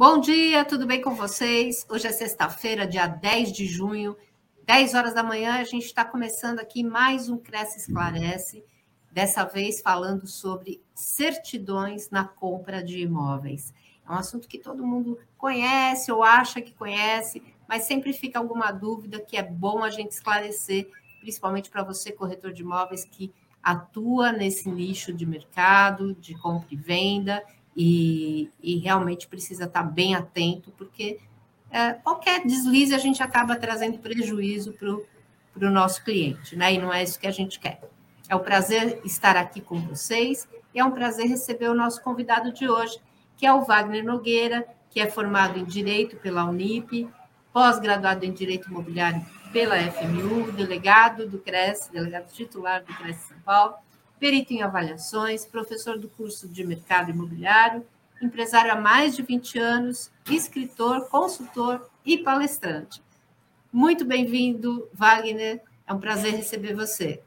Bom dia, tudo bem com vocês? Hoje é sexta-feira, dia 10 de junho, 10 horas da manhã. A gente está começando aqui mais um Cresce Esclarece, dessa vez falando sobre certidões na compra de imóveis. É um assunto que todo mundo conhece ou acha que conhece, mas sempre fica alguma dúvida que é bom a gente esclarecer, principalmente para você, corretor de imóveis, que atua nesse nicho de mercado, de compra e venda e, e realmente precisa estar bem atento, porque é, qualquer deslize a gente acaba trazendo prejuízo para o nosso cliente, né? E não é isso que a gente quer. É um prazer estar aqui com vocês e é um prazer receber o nosso convidado de hoje, que é o Wagner Nogueira, que é formado em Direito pela Unip, pós-graduado em Direito Imobiliário pela FMU, delegado do CRES, delegado titular do CRES São Paulo, perito em avaliações, professor do curso de mercado imobiliário, empresário há mais de 20 anos, escritor, consultor e palestrante. Muito bem-vindo, Wagner. É um prazer receber você.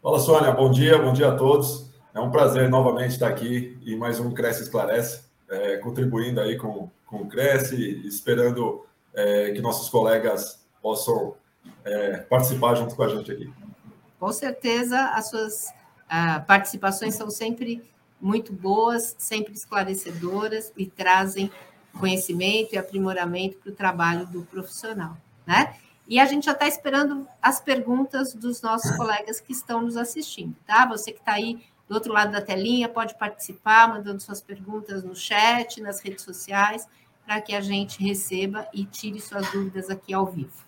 Fala, Sônia. Bom dia, bom dia a todos. É um prazer novamente estar aqui e mais um Cresce Esclarece, é, contribuindo aí com, com o Cresce, esperando é, que nossos colegas possam é, participar junto com a gente aqui. Com certeza, as suas participações são sempre muito boas, sempre esclarecedoras e trazem conhecimento e aprimoramento para o trabalho do profissional, né? E a gente já está esperando as perguntas dos nossos colegas que estão nos assistindo, tá? Você que está aí do outro lado da telinha pode participar, mandando suas perguntas no chat, nas redes sociais, para que a gente receba e tire suas dúvidas aqui ao vivo.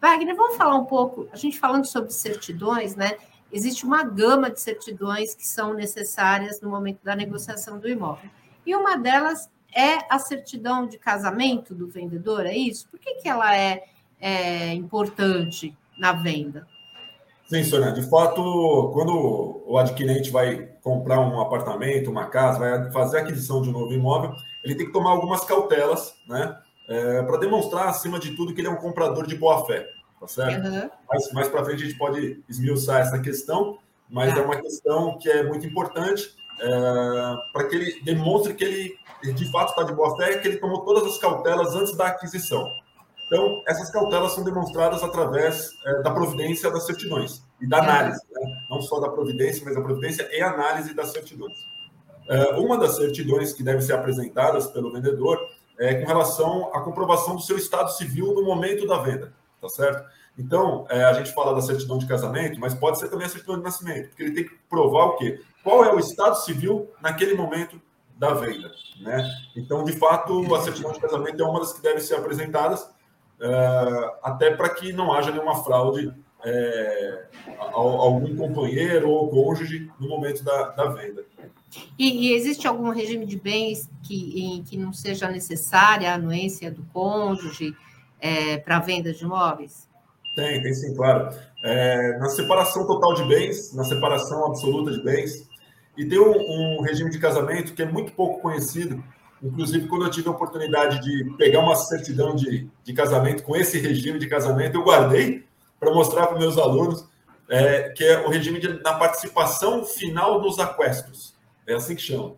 Wagner, vamos falar um pouco, a gente falando sobre certidões, né? Existe uma gama de certidões que são necessárias no momento da negociação do imóvel. E uma delas é a certidão de casamento do vendedor, é isso? Por que, que ela é, é importante na venda? Sim, Sônia. De fato, quando o adquirente vai comprar um apartamento, uma casa, vai fazer a aquisição de um novo imóvel, ele tem que tomar algumas cautelas, né? É, para demonstrar, acima de tudo, que ele é um comprador de boa fé tá certo? Uhum. Mas mais para frente a gente pode esmiuçar essa questão, mas é, é uma questão que é muito importante é, para que ele demonstre que ele de fato está de boa fé, que ele tomou todas as cautelas antes da aquisição. Então, essas cautelas são demonstradas através é, da providência das certidões e da análise, né? não só da providência, mas da providência e análise das certidões. É, uma das certidões que devem ser apresentadas pelo vendedor é com relação à comprovação do seu estado civil no momento da venda tá certo? Então, é, a gente fala da certidão de casamento, mas pode ser também a certidão de nascimento, porque ele tem que provar o quê? Qual é o estado civil naquele momento da venda, né? Então, de fato, a certidão de casamento é uma das que deve ser apresentadas, é, até para que não haja nenhuma fraude é, a, a algum companheiro ou cônjuge no momento da, da venda. E, e, existe algum regime de bens que, em que não seja necessária a anuência do cônjuge? É, para venda de imóveis? Tem, tem sim, claro. É, na separação total de bens, na separação absoluta de bens, e tem um, um, regime de casamento que é muito pouco conhecido. Inclusive, quando eu tive a oportunidade de pegar uma certidão de, de casamento com esse regime de casamento, eu guardei para mostrar para meus alunos, é, que é o regime de, na participação final nos aquestos. É assim que chama.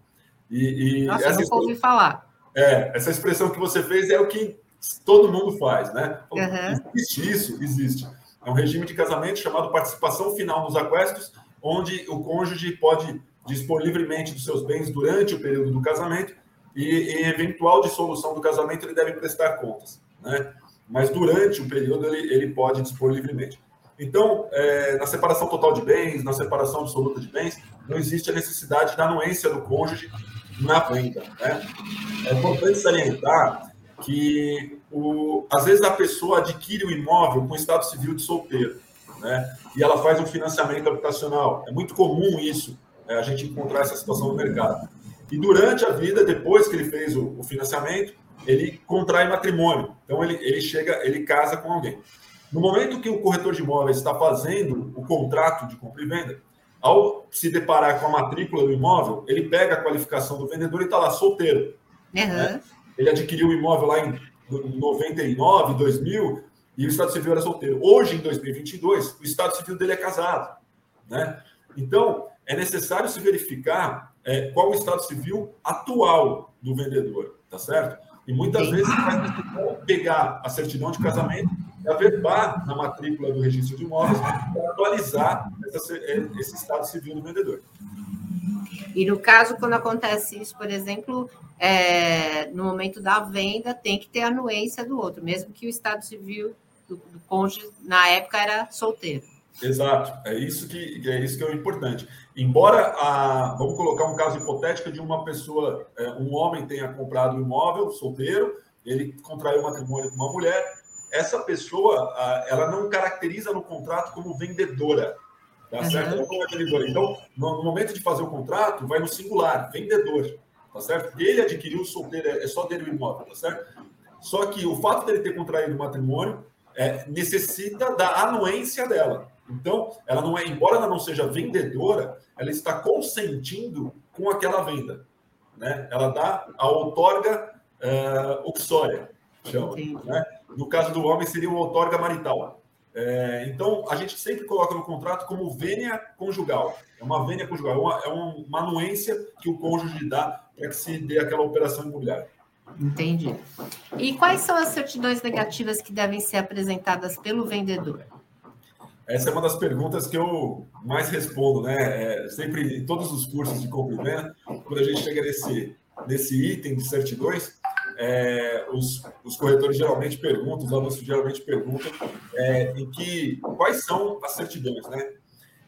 E, e Nossa, essa nunca ouvi falar. É, essa expressão que você fez é o que todo mundo faz, né? Uhum. Existe isso, existe. É um regime de casamento chamado participação final nos aquestos, onde o cônjuge pode dispor livremente dos seus bens durante o período do casamento e, em eventual dissolução do casamento, ele deve prestar contas, né? Mas durante o período ele, ele pode dispor livremente. Então, é, na separação total de bens, na separação absoluta de bens, não existe a necessidade da anuência do cônjuge na venda. Né? É importante salientar que o, às vezes a pessoa adquire o imóvel com estado civil de solteiro, né? E ela faz um financiamento habitacional. É muito comum isso, é, a gente encontrar essa situação no mercado. E durante a vida, depois que ele fez o, o financiamento, ele contrai matrimônio. Então ele, ele chega, ele casa com alguém. No momento que o corretor de imóveis está fazendo o contrato de compra e venda, ao se deparar com a matrícula do imóvel, ele pega a qualificação do vendedor e está lá solteiro. Uhum. Né? Ele adquiriu o imóvel lá em 99, 2000, e o Estado Civil era solteiro. Hoje, em 2022, o Estado Civil dele é casado. Né? Então, é necessário se verificar é, qual o Estado Civil atual do vendedor, tá certo? E muitas vezes pegar a certidão de casamento e averbar na matrícula do registro de imóveis para atualizar essa, esse estado civil do vendedor. E no caso, quando acontece isso, por exemplo, é, no momento da venda, tem que ter anuência do outro, mesmo que o estado civil do, do cônjuge, na época, era solteiro. Exato, é isso que é isso que é o importante. Embora a, vamos colocar um caso hipotético de uma pessoa, é, um homem tenha comprado um imóvel solteiro, ele contraiu matrimônio com uma mulher, essa pessoa, ela não caracteriza no contrato como vendedora, tá uhum. certo? É vendedora. Então, no, momento de fazer o contrato, vai no singular, vendedor, tá certo? Ele adquiriu o solteiro, é só dele o imóvel, tá certo? Só que o fato dele ter contraído matrimônio é, necessita da anuência dela. Então, ela não é, embora ela não seja vendedora, ela está consentindo com aquela venda. Né? Ela dá a outorga uh, uxória, chama. Né? No caso do homem, seria o outorga marital. É, então, a gente sempre coloca no contrato como vênia conjugal. É uma vênia conjugal, é uma, é uma anuência que o cônjuge dá para que se dê aquela operação imobiliária. Entendi. E quais são as certidões negativas que devem ser apresentadas pelo vendedor? Essa é uma das perguntas que eu mais respondo, né? É, sempre em todos os cursos de compra e venda, quando a gente chega nesse, nesse item de certidões, é, os, os, corretores geralmente perguntam, os alunos geralmente perguntam é, em que quais são as certidões, né?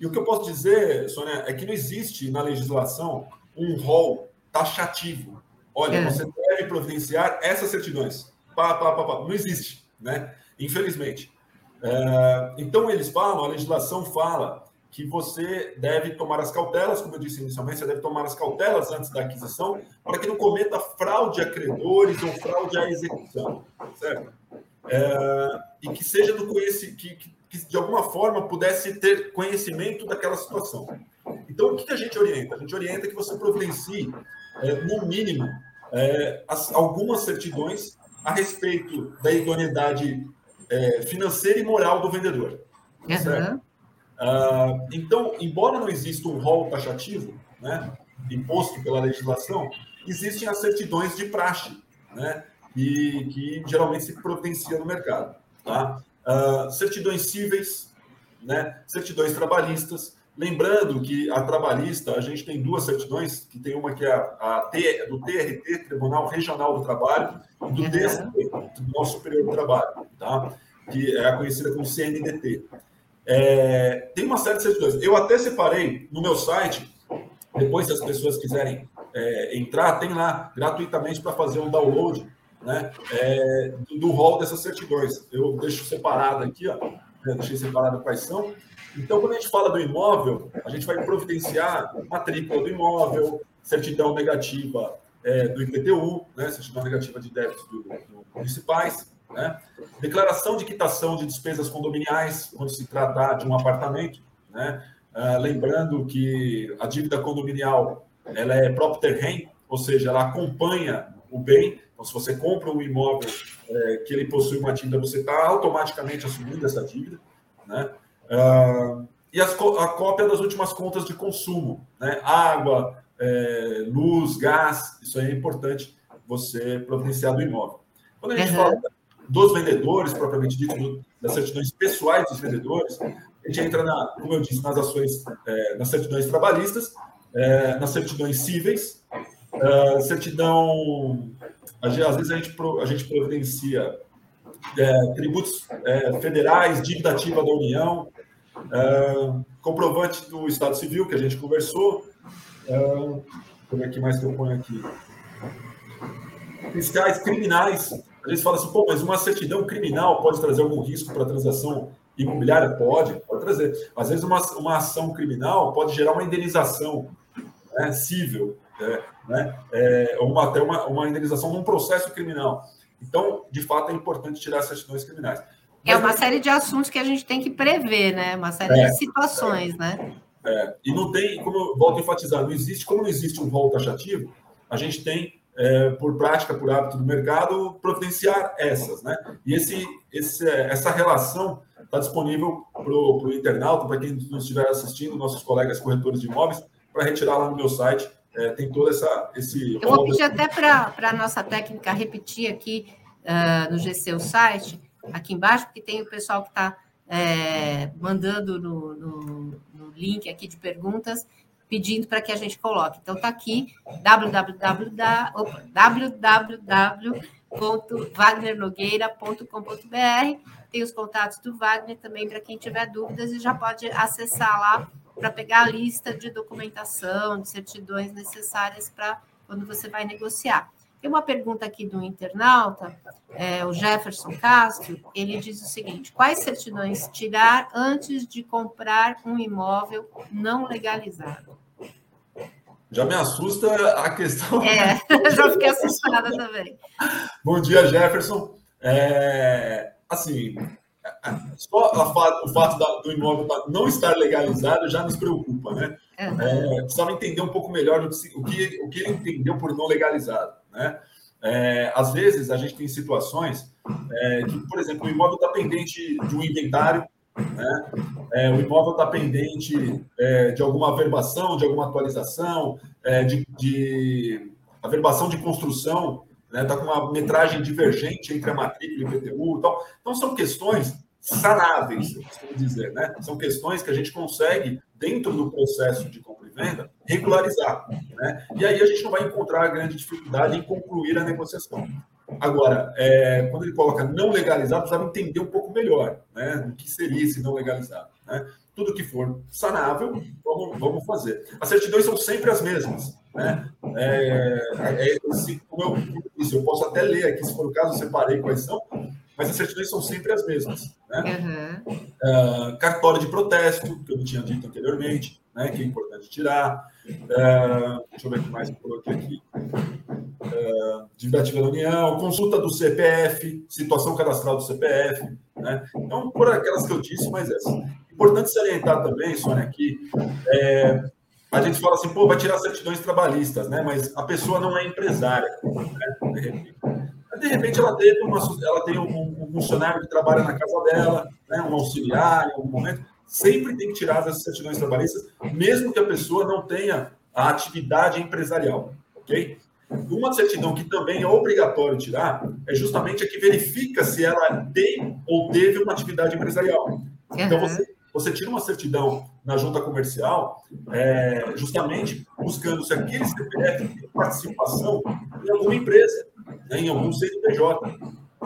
E o que eu posso dizer, Sônia, é que não existe na legislação um rol taxativo. Olha, é. você deve providenciar essas certidões. Pá, pá, pá, pá. Não existe, né? Infelizmente. É, então, eles falam, a legislação fala que você deve tomar as cautelas, como eu disse inicialmente, você deve tomar as cautelas antes da aquisição, para que não cometa fraude a credores ou fraude à execução, certo? É, e que seja do conhecimento, que, que, que, de alguma forma pudesse ter conhecimento daquela situação. Então, o que a gente orienta? A gente orienta que você providencie, é, no mínimo, é, as, algumas certidões a respeito da idoneidade é, financeira e moral do vendedor. Uhum. Uh, então, embora não exista um rol taxativo, né, imposto pela legislação, existem as certidões de praxe, né, e que geralmente se providencia no mercado. Tá? Uh, certidões cíveis, né, certidões trabalhistas. Lembrando que a trabalhista, a gente tem duas certidões, que tem uma que é a, a T, do TRT, Tribunal Regional do Trabalho, e do TST, Tribunal Superior do Trabalho, tá? que é conhecida como CNDT. É, tem uma série de certidões. Eu até separei no meu site, depois se as pessoas quiserem é, entrar, tem lá gratuitamente para fazer um download né, é, do, rol dessas certidões. Eu deixo separado aqui, ó, deixei separado quais são. Então, quando a gente fala do imóvel, a gente vai providenciar matrícula do imóvel, certidão negativa é, do IPTU, né, certidão negativa de débitos do, do municipais, né? Declaração de quitação de despesas condominiais, quando se tratar de um apartamento. Né? Uh, lembrando que a dívida condominial ela é propter rem, ou seja, ela acompanha o bem. Então, se você compra um imóvel é, que ele possui uma dívida, você está automaticamente assumindo essa dívida. Né? Uh, e as, a cópia das últimas contas de consumo, né? água, é, luz, gás, isso aí é importante você providenciar do imóvel. Quando a gente uhum. fala dos vendedores, propriamente dito, das certidões pessoais dos vendedores. A gente entra, na, como eu disse, nas ações, é, nas certidões trabalhistas, é, nas certidões cíveis, é, certidão. Às vezes a gente, a gente providencia é, tributos é, federais, dívida ativa da União, é, comprovante do Estado Civil, que a gente conversou. como é que mais que eu ponho aqui? Fiscais criminais, a gente fala assim, pô, mas uma certidão criminal pode trazer algum risco para a transação imobiliária? Pode, pode trazer. Às vezes, uma, uma ação criminal pode gerar uma indenização né, civil, é, né, é, ou uma, até uma, uma indenização num processo criminal. Então, de fato, é importante tirar as certidões criminais. Mas, é uma série de assuntos que a gente tem que prever, né? Uma série é, de situações, é, né? É, e não tem, como eu volto a enfatizar, não existe, como não existe um rol taxativo, a gente tem é, por prática, por hábito do mercado, providenciar essas, né? E esse, esse, essa relação está disponível para o internauta, para quem nos estiver assistindo, nossos colegas corretores de imóveis, para retirar lá no meu site é, tem todo essa, esse. Eu vou pedir até para a nossa técnica repetir aqui uh, no GC o site, aqui embaixo, porque tem o pessoal que está é, mandando no, no, no, link aqui de perguntas, pedindo para que a gente coloque. Então, está aqui www.wagnernogueira.com.br. Tem os contatos do Wagner também para quem tiver dúvidas e já pode acessar lá para pegar a lista de documentação, de certidões necessárias para quando você vai negociar. Tem uma pergunta aqui do internauta, é, o Jefferson Castro, ele diz o seguinte: quais certidões tirar antes de comprar um imóvel não legalizado? Já me assusta a questão. É, já fiquei assustada também. Bom dia, Jefferson. É, assim, só o fato do imóvel não estar legalizado já nos preocupa, né? Uhum. É, precisava entender um pouco melhor o que, o que ele entendeu por não legalizado, né? É, às vezes a gente tem situações é, que, por exemplo, o imóvel está pendente de um inventário, né? É, o imóvel está pendente é, de alguma averbação, de alguma atualização, é, de, de averbação de construção, está né? Tá com uma metragem divergente entre a matrícula e o. Então, então são questões sanáveis, costumo dizer, né? São questões que a gente consegue, dentro do processo de compra e venda, regularizar, né? E aí a gente não vai encontrar grande dificuldade em concluir a negociação. Agora, é, quando ele coloca não legalizado, precisava entender um pouco melhor, né? O que seria esse não legalizado, né? Tudo que for sanável, vamos, vamos fazer. As certidões são sempre as mesmas, né? É, é, como eu eu posso até ler aqui, se for o caso, eu separei quais são, mas as certidões são sempre as mesmas. Né? Uhum. Uh, cartório de protesto, que eu não tinha dito anteriormente, né, que é importante tirar. Uh, deixa eu ver o que mais eu coloquei aqui. Uh, dívida ativa da União, consulta do CPF, situação cadastral do CPF. Né? Então, por aquelas que eu disse, mas essa. Importante salientar também, Sônia, aqui, é, a gente fala assim, pô, vai tirar certidões trabalhistas, né? Mas a pessoa não é empresária, né? De repente ela teve uma, ela tem um, um, funcionário que trabalha na casa dela, né, um auxiliar em algum momento, sempre tem que tirar as certidões trabalhistas, mesmo que a pessoa não tenha a atividade empresarial, ok? Uma certidão que também é obrigatório tirar é justamente a que verifica se ela tem ou teve uma atividade empresarial. Uhum. Então, você, você tira uma certidão na junta comercial é, justamente buscando se aquele CPF tem participação em alguma empresa né, em algum CNPJ.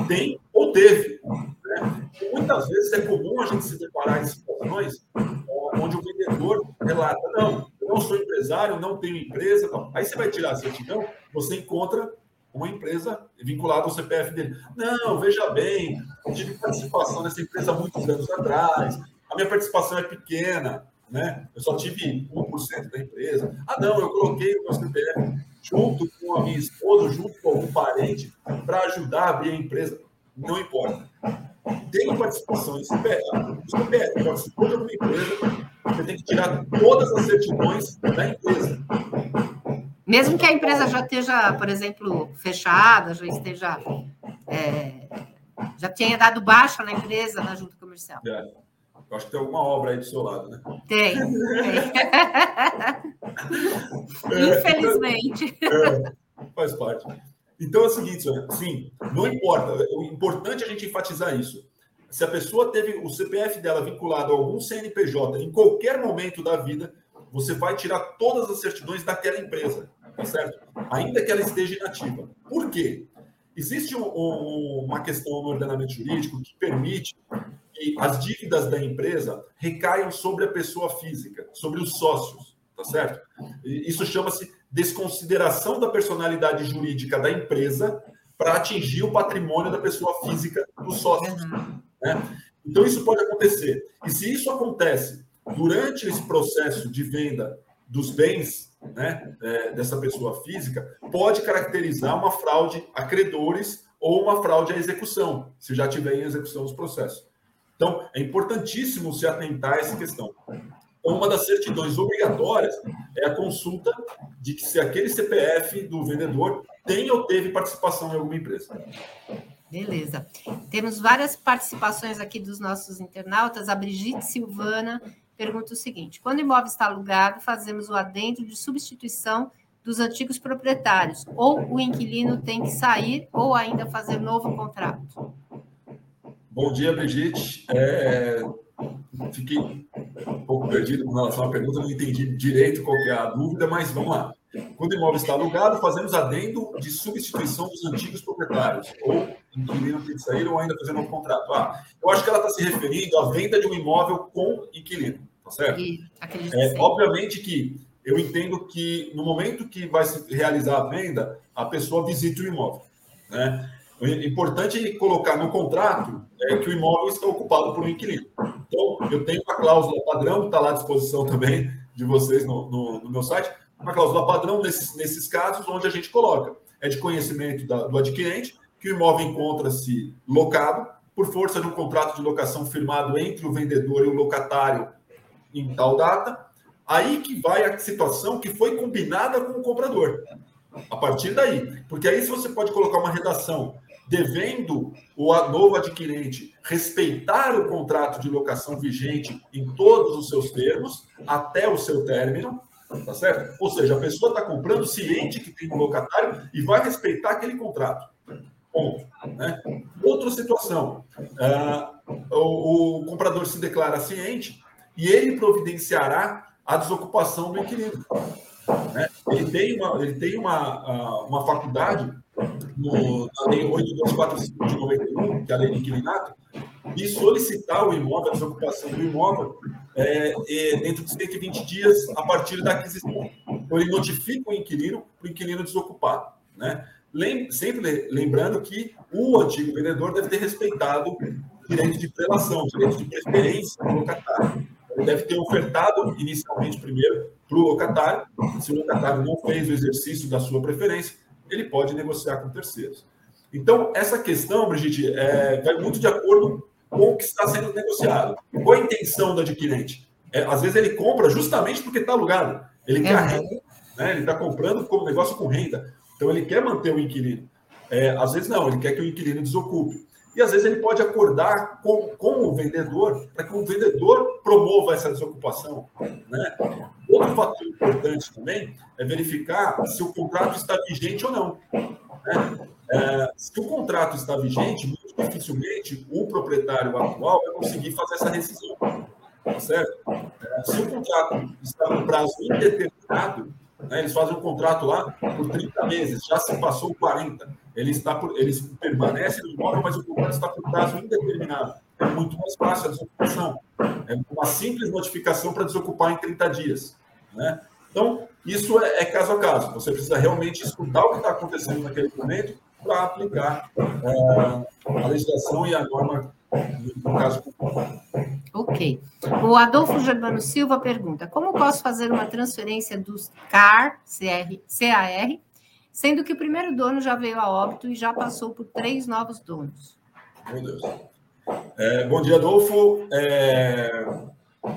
Tem ou teve. Né? muitas vezes é comum a gente se deparar em situações onde o vendedor relata: não, eu não sou empresário, não tenho empresa. Não. Aí você vai tirar a certidão, você encontra uma empresa vinculada ao CPF dele. Não, veja bem, eu tive participação nessa empresa muitos anos atrás, a minha participação é pequena, né? Eu só tive 1% da empresa. Ah, não, eu coloquei o meu CPF junto com a minha esposa, junto com algum parente, para ajudar a abrir a empresa. Não importa. Tem participação em CPF. O CPF participou de alguma empresa, você tem que tirar todas as certidões da empresa. Mesmo que a empresa já esteja, por exemplo, fechada, já esteja. É, já tenha dado baixa na empresa, na junta comercial. É. Eu acho que tem alguma obra aí do seu lado, né? Tem. tem. Infelizmente. É, faz parte. Então é o seguinte, sim, não importa. O importante é a gente enfatizar isso. Se a pessoa teve o CPF dela vinculado a algum CNPJ em qualquer momento da vida, você vai tirar todas as certidões daquela empresa, tá certo? Ainda que ela esteja inativa. Por quê? Existe um, um, uma questão no ordenamento jurídico que permite que as dívidas da empresa recaiam sobre a pessoa física, sobre os sócios, tá certo? Isso chama-se desconsideração da personalidade jurídica da empresa para atingir o patrimônio da pessoa física dos sócios. Né? Então, isso pode acontecer. E se isso acontece durante esse processo de venda dos bens né, é, dessa pessoa física, pode caracterizar uma fraude a credores ou uma fraude à execução, se já tiver em execução os processos. Então, é importantíssimo se atentar a essa questão. Então, uma das certidões obrigatórias é a consulta de que se aquele CPF do vendedor tem ou teve participação em alguma empresa. Beleza. Temos várias participações aqui dos nossos internautas. A Brigitte Silvana pergunta o seguinte: quando o imóvel está alugado, fazemos o adendo de substituição dos antigos proprietários, ou o inquilino tem que sair ou ainda fazer novo contrato? Bom dia, Brigitte. É, fiquei um pouco perdido com relação à pergunta, não entendi direito qual é a dúvida, mas vamos lá. Quando o imóvel está alugado, fazemos adendo de substituição dos antigos proprietários, ou inquilino tem que sair ou ainda fazer um contrato. Ah, eu acho que ela está se referindo à venda de um imóvel com inquilino, tá certo? É, obviamente que eu entendo que no momento que vai se realizar a venda, a pessoa visite o imóvel. Né? O importante é colocar no contrato é que o imóvel está ocupado por um inquilino. Então, eu tenho uma cláusula padrão, que está lá à disposição também de vocês no, no, no meu site, uma cláusula padrão nesses, nesses casos, onde a gente coloca é de conhecimento da, do adquirente que o imóvel encontra-se locado por força de um contrato de locação firmado entre o vendedor e o locatário em tal data, Aí que vai a situação que foi combinada com o comprador. A partir daí. Porque aí, se você pode colocar uma redação devendo o novo adquirente respeitar o contrato de locação vigente em todos os seus termos, até o seu término, tá certo? Ou seja, a pessoa está comprando ciente que tem um locatário e vai respeitar aquele contrato. Ponto. Né? Outra situação: uh, o, o comprador se declara ciente e ele providenciará a desocupação do inquilino. Né? Ele tem, uma, ele tem uma, uma faculdade no, na Lei 8245 de 91, que é a Lei de Inquilinato, de solicitar o imóvel, a desocupação do imóvel, é, é, dentro de 120 dias a partir da aquisição. Então, ele notifica o inquilino para o inquilino desocupar. Né? Lem, sempre lembrando que o antigo vendedor deve ter respeitado o direito de prelação, direito de preferência do locatário. Ele deve ter ofertado inicialmente primeiro para o locatário. Se o locatário não fez o exercício da sua preferência, ele pode negociar com terceiros. Então, essa questão, Brigitte, é, vai muito de acordo com o que está sendo negociado. Qual a intenção do adquirente? É, às vezes ele compra justamente porque está alugado. Ele quer renda, né? ele está comprando como negócio com renda. Então, ele quer manter o inquilino. É, às vezes não, ele quer que o inquilino desocupe. E às vezes ele pode acordar com, com o vendedor para que o vendedor promova essa desocupação. Né? Outro fator importante também é verificar se o contrato está vigente ou não. Né? É, se o contrato está vigente, muito dificilmente o proprietário atual vai conseguir fazer essa rescisão. Tá certo? É, se o contrato está no prazo indeterminado, né, eles fazem um contrato lá por 30 meses, já se passou 40 ele está por, eles permanecem no imóvel, mas o contrato está por prazo indeterminado. É muito mais fácil a desocupação. É uma simples notificação para desocupar em 30 dias. Né? Então, isso é, é, caso a caso. Você precisa realmente escutar o que está acontecendo naquele momento para aplicar é, a legislação e a norma no caso. Ok. O Adolfo Germano Silva pergunta: como posso fazer uma transferência dos CAR, CR, CAR sendo que o primeiro dono já veio a óbito e já passou por três novos donos. Meu Deus. É, bom dia, Adolfo. É,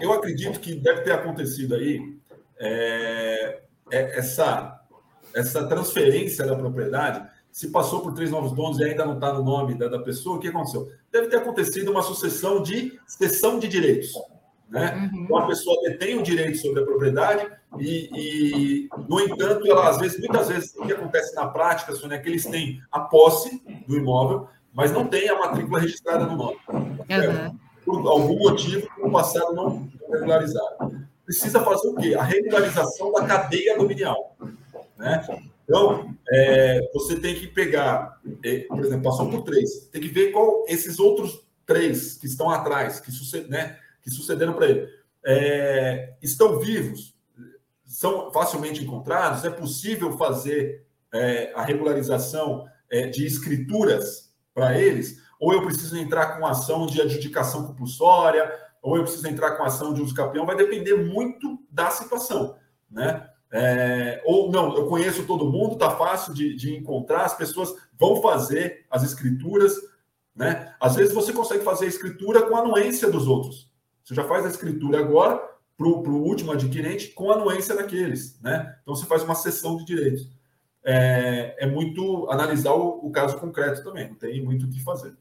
eu acredito que deve ter acontecido aí é, é, essa, essa transferência da propriedade. Se passou por três novos donos e ainda não está no nome da, da pessoa, o que aconteceu? Deve ter acontecido uma sucessão de cessão de direitos. Né? Uhum. Então, a pessoa detém o direito sobre a propriedade e, e, no entanto, ela, às vezes, muitas vezes, o que acontece na prática, Sônia, é que eles têm a posse do imóvel, mas não tem a matrícula registrada no nome. Uhum. Por algum motivo, no passado não regularizaram. Precisa fazer o quê? A regularização da cadeia dominial. Né? Então, é, você tem que pegar, é, por exemplo, passou por três, tem que ver qual esses outros três que estão atrás, que, né, que sucederam para ele, é, estão vivos, são facilmente encontrados? É possível fazer é, a regularização é, de escrituras para eles? Ou eu preciso entrar com ação de adjudicação compulsória? Ou eu preciso entrar com ação de uso campeão? Vai depender muito da situação, né? É, ou não, eu conheço todo mundo, tá fácil de, de encontrar, as pessoas vão fazer as escrituras, né? Às vezes você consegue fazer a escritura com a anuência dos outros. Você já faz a escritura agora, para o último adquirente com a anuência daqueles. Né? Então, você faz uma cessão de direitos. É, é muito analisar o, o, caso concreto também, não tem muito o que fazer.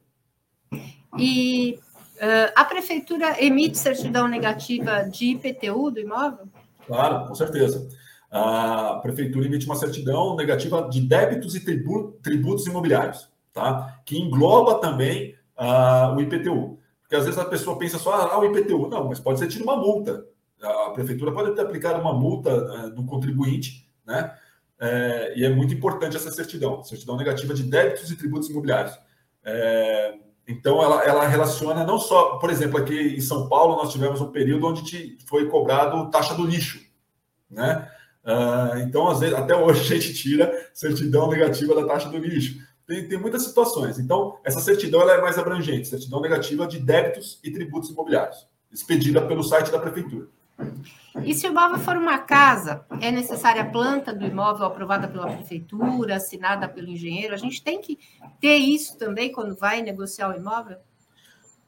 E uh, a prefeitura emite certidão negativa de IPTU do imóvel? Claro, com certeza. a prefeitura emite uma certidão negativa de débitos e tributos imobiliários, tá? que engloba também uh, o IPTU. Porque às vezes a pessoa pensa só, ah, o IPTU. Não, mas pode ser tido uma multa. A prefeitura pode ter aplicado uma multa uh, no contribuinte, né? É, e é muito importante essa certidão, certidão negativa de débitos e tributos imobiliários. É, então, ela, ela relaciona não só, por exemplo, aqui em São Paulo, nós tivemos um período onde te foi cobrado taxa do lixo, né? Uh, então, às vezes, até hoje a gente tira certidão negativa da taxa do lixo. Tem, tem muitas situações. Então, essa certidão ela é mais abrangente, certidão negativa de débitos e tributos imobiliários, expedida pelo site da prefeitura. E se o imóvel for uma casa, é necessária a planta do imóvel aprovada pela prefeitura, assinada pelo engenheiro? A gente tem que ter isso também quando vai negociar o imóvel?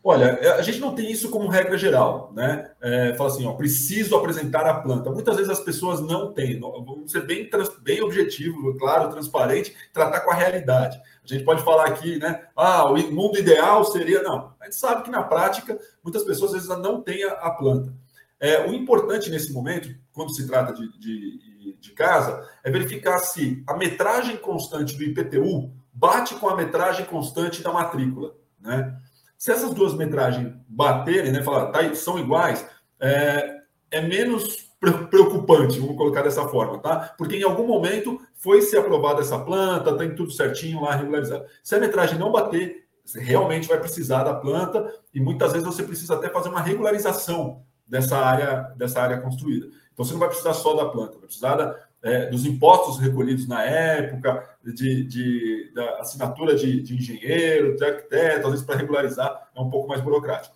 Olha, é, a gente não tem isso como regra geral, né? É, fala assim, ó, preciso apresentar a planta. Muitas vezes as pessoas não têm. Vamos ser bem, bem objetivo, claro, transparente, tratar com a realidade. A gente pode falar aqui, né? Ah, o mundo ideal seria. Não. A gente sabe que na prática, muitas pessoas às vezes não têm a, planta. É, o importante nesse momento, quando se trata de, de, de casa, é verificar se a metragem constante do IPTU bate com a metragem constante da matrícula, né? Se essas duas metragens baterem, né, falar, tá, são iguais, é, é menos preocupante, vamos colocar dessa forma, tá? Porque em algum momento foi se aprovada essa planta, tem tudo certinho lá regularizado. Se a metragem não bater, você realmente vai precisar da planta e muitas vezes você precisa até fazer uma regularização dessa área, dessa área construída. Então você não vai precisar só da planta, vai precisar da, é, dos impostos recolhidos na época, de, de da assinatura de, de, engenheiro, de arquiteto, às vezes para regularizar é um pouco mais burocrático.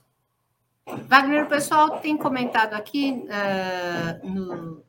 Wagner, o pessoal tem comentado aqui, uh, no,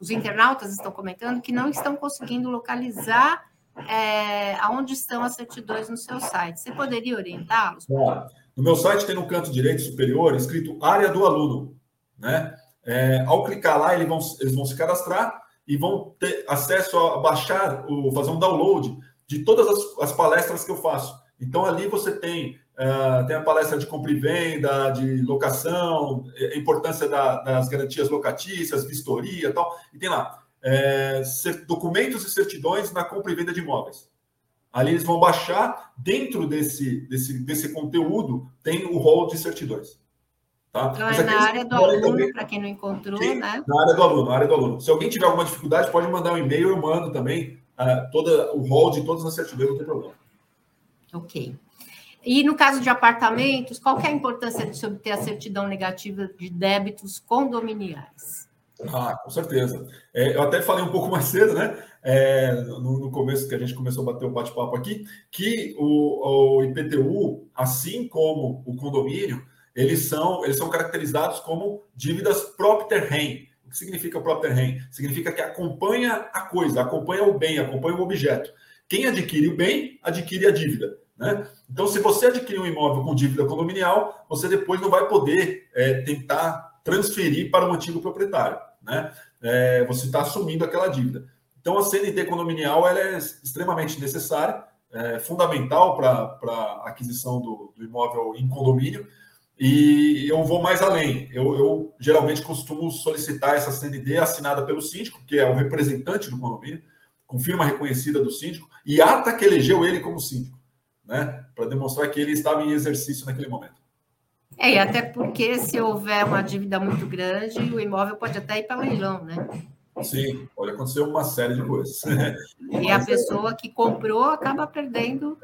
os internautas estão comentando que não estão conseguindo localizar é, aonde estão as certidões no seu site. Você poderia orientá-los? No meu site tem no canto direito superior escrito área do aluno. Né? É, ao clicar lá, eles vão, eles vão se cadastrar e vão ter acesso a baixar, o, fazer um download de todas as, as palestras que eu faço. Então, ali você tem, uh, tem a palestra de compra e venda, de locação, a importância da, das garantias locatícias, vistoria e tal. E tem lá é, documentos e certidões na compra e venda de imóveis. Ali eles vão baixar, dentro desse, desse, desse conteúdo, tem o rol de certidões. Tá? Então, é na área do aluno, para quem não encontrou, né? Na área do aluno, na área do aluno. Se alguém tiver alguma dificuldade, pode mandar um e-mail, eu mando também uh, toda, o rol de todas as certidões, não tem problema. Ok. E no caso de apartamentos, qual é a importância de se obter a certidão negativa de débitos condominiais? Ah, com certeza. É, eu até falei um pouco mais cedo, né? É, no, no, começo que a gente começou a bater o bate-papo aqui, que o, o, IPTU, assim como o condomínio, eles são, eles são caracterizados como dívidas propter rem. O que significa propter rem? Significa que acompanha a coisa, acompanha o bem, acompanha o objeto. Quem adquire o bem, adquire a dívida. Né? Então, se você adquirir um imóvel com dívida condominial, você depois não vai poder é, tentar transferir para o antigo proprietário. Né? É, você está assumindo aquela dívida. Então, a CNT condominial ela é extremamente necessária, é fundamental para a aquisição do, do, imóvel em condomínio. E eu vou mais além. Eu, eu, geralmente costumo solicitar essa CND assinada pelo síndico, que é o representante do condomínio, com firma reconhecida do síndico, e ata que elegeu ele como síndico, né? para demonstrar que ele estava em exercício naquele momento. É, e até porque se houver uma dívida muito grande, o imóvel pode até ir para leilão, né? Sim, pode acontecer uma série de coisas. E a pessoa que comprou acaba perdendo.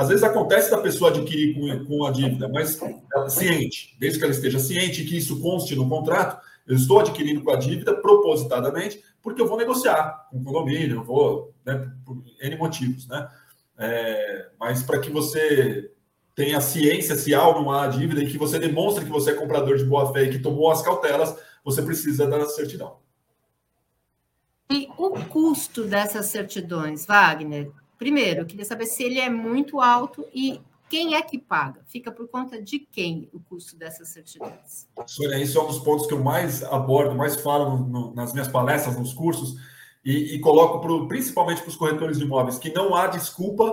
Às vezes acontece da pessoa adquirir com, com a dívida, mas ela, ciente, desde que ela esteja ciente que isso conste no contrato, eu estou adquirindo com a dívida propositadamente, porque eu vou negociar com o condomínio, eu vou, né, por N motivos, né? É, mas para que você tenha ciência se há ou não há dívida e que você demonstre que você é comprador de boa fé e que tomou as cautelas, você precisa da certidão. E o custo dessas certidões, Wagner? Primeiro, eu queria saber se ele é muito alto e quem é que paga? Fica por conta de quem o custo dessas certidões? Sônia, isso é um dos pontos que eu mais abordo, mais falo no, no, nas minhas palestras, nos cursos, e, e coloco pro, principalmente para os corretores de imóveis que não há desculpa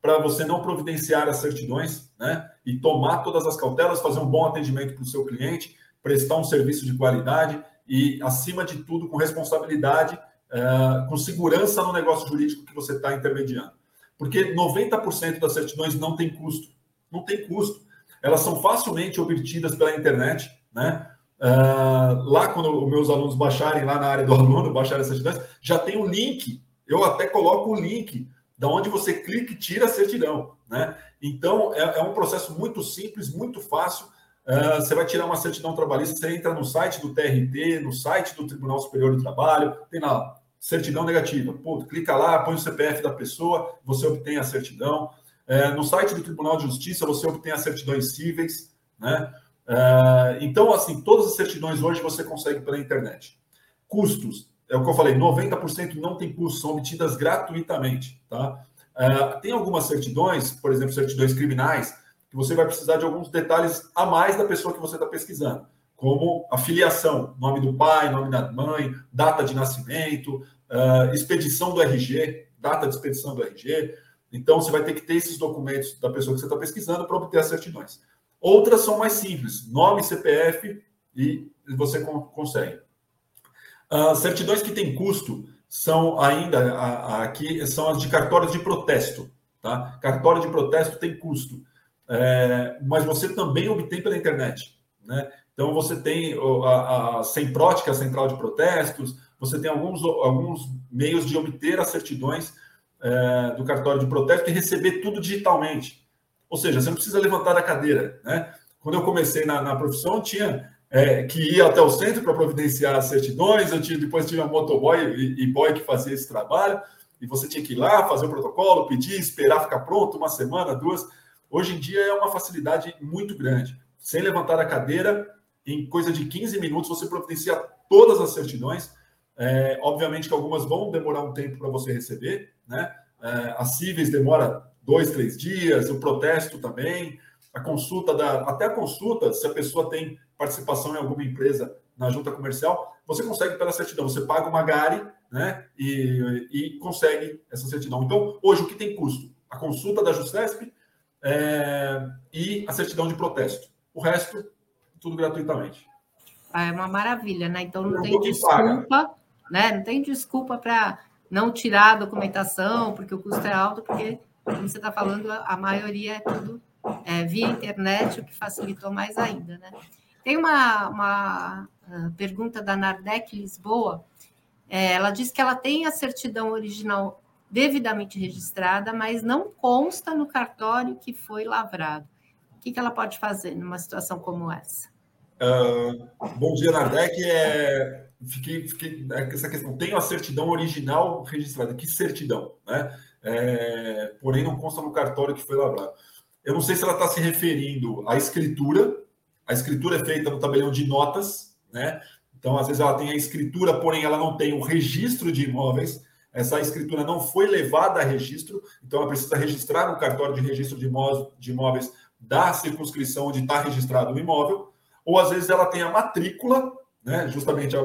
para você não providenciar as certidões, né? E tomar todas as cautelas, fazer um bom atendimento para o seu cliente, prestar um serviço de qualidade e, acima de tudo, com responsabilidade, uh, com segurança no negócio jurídico que você está intermediando. Porque 90% das certidões não tem custo. Não tem custo. Elas são facilmente obtidas pela internet, né? Uh, lá, quando meus alunos baixarem lá na área do aluno, baixarem as certidões, já tem o um link. Eu até coloco o link da onde você clica e tira a certidão, né? Então, é, é um processo muito simples, muito fácil. Uh, você vai tirar uma certidão trabalhista, você entra no site do TRT, no site do Tribunal Superior do Trabalho, tem lá certidão negativa. Pô, clica lá, põe o CPF da pessoa, você obtém a certidão. É, no site do Tribunal de Justiça, você obtém as certidões cíveis, né? É, então, assim, todas as certidões hoje você consegue pela internet. Custos, é o que eu falei, 90% não tem custo, são obtidas gratuitamente, tá? É, tem algumas certidões, por exemplo, certidões criminais, que você vai precisar de alguns detalhes a mais da pessoa que você está pesquisando, como a filiação, nome do pai, nome da mãe, data de nascimento, uh, expedição do RG, data de expedição do RG. Então, você vai ter que ter esses documentos da pessoa que você está pesquisando para obter as certidões. Outras são mais simples, nome, CPF e você consegue. Uh, certidões que têm custo são ainda aqui são as de cartórios de protesto, tá? Cartório de protesto tem custo, é, mas você também obtém pela internet, né? Então você tem a, a é a central de protestos, você tem alguns, alguns meios de obter as certidões é, do cartório de protesto e receber tudo digitalmente. Ou seja, você não precisa levantar da cadeira. Né? Quando eu comecei na, na profissão, tinha é, que ir até o centro para providenciar as certidões, eu tinha, depois tinha motoboy e, e boy que fazia esse trabalho, e você tinha que ir lá, fazer o protocolo, pedir, esperar ficar pronto uma semana, duas. Hoje em dia é uma facilidade muito grande. Sem levantar a cadeira, em coisa de 15 minutos, você providencia todas as certidões é, obviamente que algumas vão demorar um tempo para você receber, né? É, as cíveis demora dois, três dias, o protesto também, a consulta da. Até a consulta, se a pessoa tem participação em alguma empresa na junta comercial, você consegue pela certidão. Você paga uma GARI né, e, e consegue essa certidão. Então, hoje, o que tem custo? A consulta da JUSCESP é, e a certidão de protesto. O resto, tudo gratuitamente. Ah, é uma maravilha, né? Então não, tem desculpa. Paga né? Não tem desculpa para não tirar a documentação, porque o custo é alto, porque, como você está falando, a maioria é tudo é, via internet, o que facilitou mais ainda, né? Tem uma, uma ah, pergunta da Nardec Lisboa. É, ela diz que ela tem a certidão original devidamente registrada, mas não consta no cartório que foi lavrado. O que, que ela pode fazer numa situação como essa? Bom dia, Nardec. É, fiquei, fiquei é, essa questão. Tenho a certidão original registrada. Que certidão, né? É, porém, não consta no cartório que foi lavrado. Eu não sei se ela está se referindo à escritura. A escritura é feita no tabelião de notas, né? Então, às vezes, ela tem a escritura, porém, ela não tem o registro de imóveis. Essa escritura não foi levada a registro, então ela precisa registrar no cartório de registro de imóveis da circunscrição onde está registrado o imóvel. Ou, às vezes, ela tem a matrícula né? Justamente,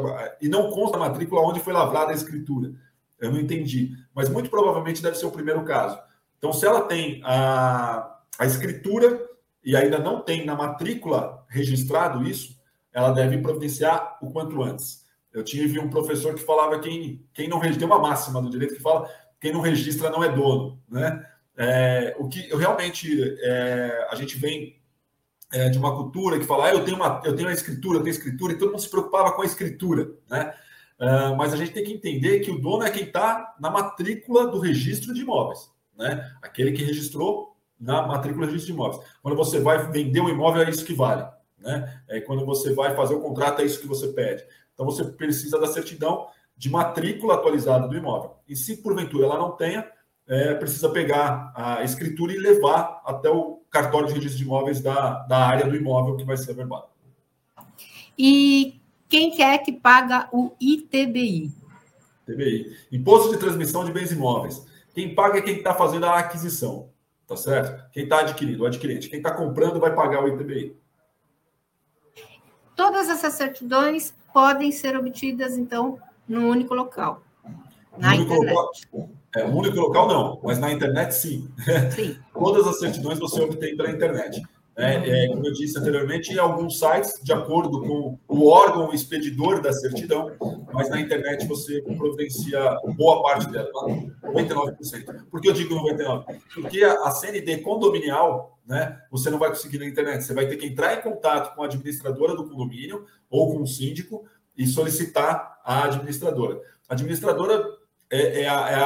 e não consta a matrícula onde foi lavrada a escritura. Eu não entendi, mas muito provavelmente deve ser o primeiro caso. Então, se ela tem a, a escritura e ainda não tem na matrícula registrado isso, ela deve providenciar o quanto antes. Eu tive um professor que falava quem, quem não registra, tem uma máxima do direito que fala quem não registra não é dono, né? É, o que realmente é, a gente vem é, de uma cultura que fala, ah, eu tenho uma, eu tenho a escritura, eu tenho escritura, e todo mundo se preocupava com a escritura, né? Uh, mas a gente tem que entender que o dono é quem está na matrícula do registro de imóveis, né? Aquele que registrou na matrícula registro de imóveis. Quando você vai vender um imóvel, é isso que vale, né? É quando você vai fazer o contrato, é isso que você pede. Então você precisa da certidão de matrícula atualizada do imóvel. E se porventura ela não tenha, é, precisa pegar a escritura e levar até o cartório de registro de imóveis da, da área do imóvel que vai ser averbado. E quem é que paga o ITBI? ITBI. Imposto de Transmissão de Bens Imóveis. Quem paga é quem está fazendo a aquisição, tá certo? Quem está adquirindo, o adquirente. Quem está comprando vai pagar o ITBI. Todas essas certidões podem ser obtidas, então, num único local, na internet. Local, é, o único local não, mas na internet sim. sim. Todas as certidões você obtém pela internet. É, é, como eu disse anteriormente, em alguns sites, de acordo com o órgão expedidor da certidão, mas na internet você providencia boa parte dela, 99%. Por que eu digo 99%? Porque a, CND condominial, né, você não vai conseguir na internet, você vai ter que entrar em contato com a administradora do condomínio ou com o síndico e solicitar a administradora. A administradora é, é, é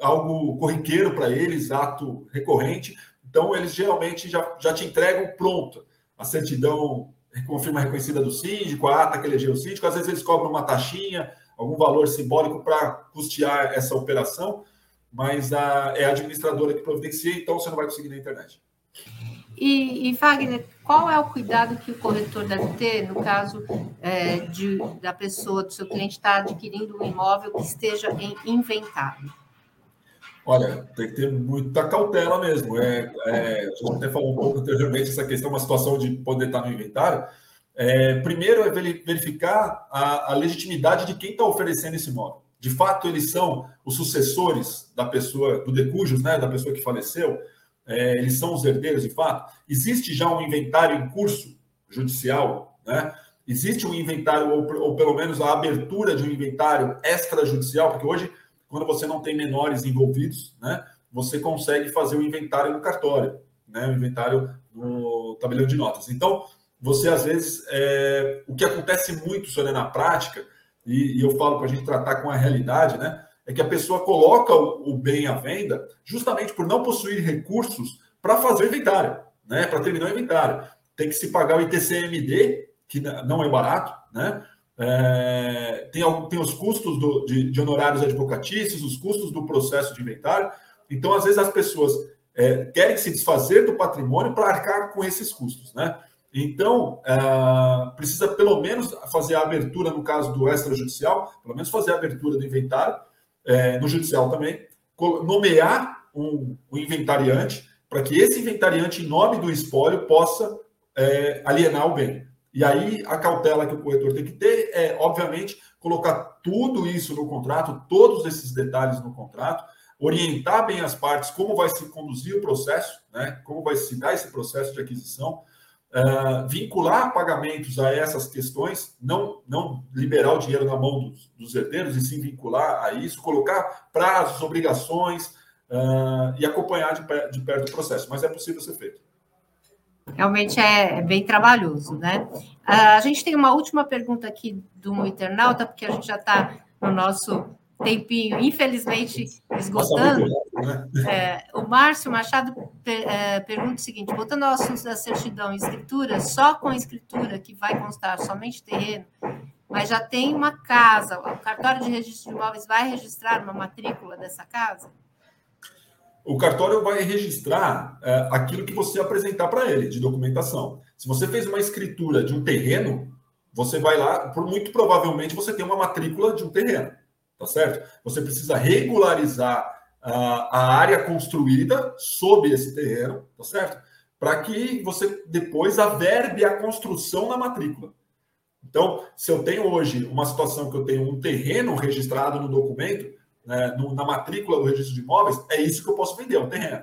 algo corriqueiro para eles, ato recorrente, então, eles geralmente já, já te entregam pronto. A certidão confirma reconhecida do síndico, a ata que elegeu o síndico. Às vezes eles cobram uma taxinha, algum valor simbólico para custear essa operação, mas a, é a administradora que providencia, então você não vai conseguir na internet. E, e Wagner, qual é o cuidado que o corretor deve ter no caso é, de, da pessoa, do seu cliente estar adquirindo um imóvel que esteja em inventário? Olha, tem que ter muita cautela mesmo. É, é, a gente até falou um pouco anteriormente essa questão, uma situação de poder estar no inventário. É, primeiro é verificar a, a legitimidade de quem está oferecendo esse imóvel. De fato, eles são os sucessores da pessoa, do decujus, né, da pessoa que faleceu. É, eles são os herdeiros, de fato. Existe já um inventário em curso judicial, né? Existe um inventário, ou, ou pelo menos a abertura de um inventário extrajudicial, porque hoje quando você não tem menores envolvidos, né, você consegue fazer o inventário no cartório, né, o inventário no tabelião de notas. Então, você às vezes, é, o que acontece muito, Sônia, na prática, e, e eu falo para a gente tratar com a realidade, né, é que a pessoa coloca o, bem à venda justamente por não possuir recursos para fazer o inventário, né, para terminar o inventário. Tem que se pagar o ITCMD, que não é barato, né? É, tem, tem os custos do, de, de, honorários advocatícios, os custos do processo de inventário. Então, às vezes, as pessoas é, querem se desfazer do patrimônio para arcar com esses custos. Né? Então, é, precisa pelo menos fazer a abertura, no caso do extrajudicial, pelo menos fazer a abertura do inventário, é, no judicial também, nomear um, um inventariante, para que esse inventariante, em nome do espólio, possa é, alienar o bem. E aí a cautela que o corretor tem que ter é, obviamente, colocar tudo isso no contrato, todos esses detalhes no contrato, orientar bem as partes como vai se conduzir o processo, né? como vai se dar esse processo de aquisição, uh, vincular pagamentos a essas questões, não, não liberar o dinheiro na mão dos, dos herdeiros, e sim vincular a isso, colocar prazos, obrigações uh, e acompanhar de, de perto o processo. Mas é possível ser feito. Realmente é, é bem trabalhoso, né? a gente tem uma última pergunta aqui do internauta, porque a gente já está no nosso tempinho, infelizmente, esgotando. Né? É, o Márcio Machado é, pergunta o seguinte: voltando ao assunto da certidão e escritura, só com a escritura que vai constar somente terreno, mas já tem uma casa, o cartório de registro de imóveis vai registrar uma matrícula dessa casa? o cartório vai registrar é, aquilo que você apresentar para ele de documentação. Se você fez uma escritura de um terreno, você vai lá, por muito provavelmente você tem uma matrícula de um terreno, tá certo? Você precisa regularizar a, a área construída sob esse terreno, tá certo? Para que você depois averbe a construção na matrícula. Então, se eu tenho hoje uma situação que eu tenho um terreno registrado no documento, né, no, na matrícula do registro de imóveis, é isso que eu posso vender, um terreno.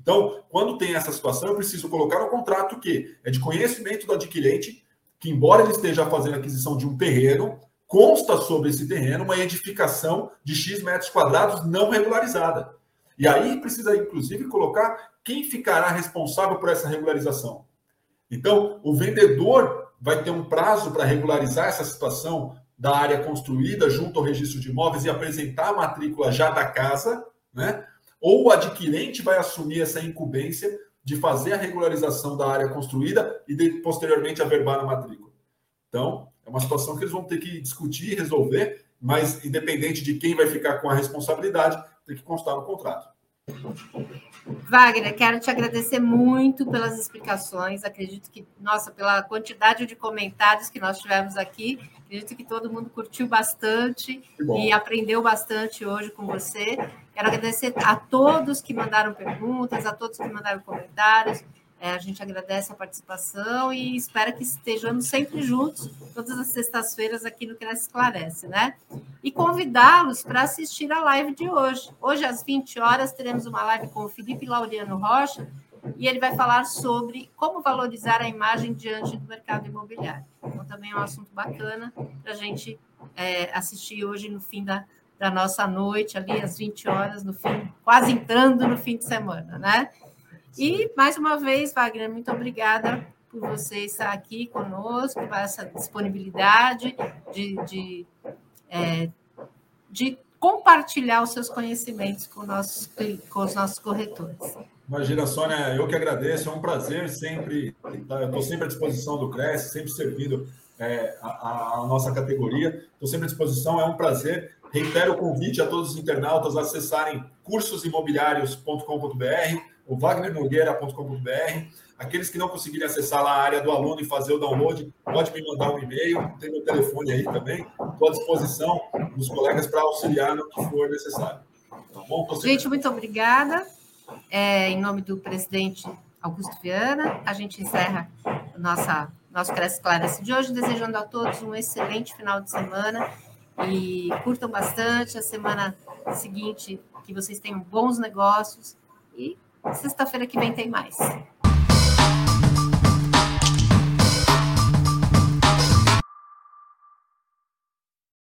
Então, quando tem essa situação, eu preciso colocar no contrato que é de conhecimento do adquirente, que embora ele esteja fazendo aquisição de um terreno, consta sobre esse terreno uma edificação de X metros quadrados não regularizada. E aí precisa, inclusive, colocar quem ficará responsável por essa regularização. Então, o vendedor vai ter um prazo para regularizar essa situação da área construída junto ao registro de imóveis e apresentar a matrícula já da casa, né? Ou o adquirente vai assumir essa incumbência de fazer a regularização da área construída e de, posteriormente averbar a matrícula. Então, é uma situação que eles vão ter que discutir e resolver, mas independente de quem vai ficar com a responsabilidade, tem que constar no contrato. Wagner, quero te agradecer muito pelas explicações. Acredito que, nossa, pela quantidade de comentários que nós tivemos aqui, acredito que todo mundo curtiu bastante e aprendeu bastante hoje com você. Quero agradecer a todos que mandaram perguntas, a todos que mandaram comentários. É, a gente agradece a participação e espera que estejamos sempre juntos, todas as sextas-feiras aqui no Cresce Esclarece, né? E convidá-los para assistir a live de hoje. Hoje, às 20 horas, teremos uma live com o Felipe Laureano Rocha, e ele vai falar sobre como valorizar a imagem diante do mercado imobiliário. Então, também é um assunto bacana para a gente é, assistir hoje no fim da, da nossa noite, ali às 20 horas, no fim, quase entrando no fim de semana, né? E, mais uma vez, Wagner, muito obrigada por você estar aqui conosco, por essa disponibilidade de, de, é, de compartilhar os seus conhecimentos com, nossos, com os nossos corretores. Imagina, Sônia, eu que agradeço, é um prazer sempre, estou sempre à disposição do Cresce, sempre servindo é, a, a, nossa categoria, estou sempre à disposição, é um prazer. Reitero o convite a todos os internautas a acessarem cursosimobiliários.com.br, o wagnernogueira.com.br. Aqueles que não conseguirem acessar lá a área do aluno e fazer o download, pode me mandar um e-mail, tem meu telefone aí também. Estou à disposição dos colegas para auxiliar no que for necessário. Tá bom? Gente, muito obrigada. É, em nome do presidente Augusto Viana, a gente encerra nossa, nosso Cresce Clarece de hoje, desejando a todos um excelente final de semana e curtam bastante a semana seguinte, que vocês tenham bons negócios e sexta-feira que vem tem mais.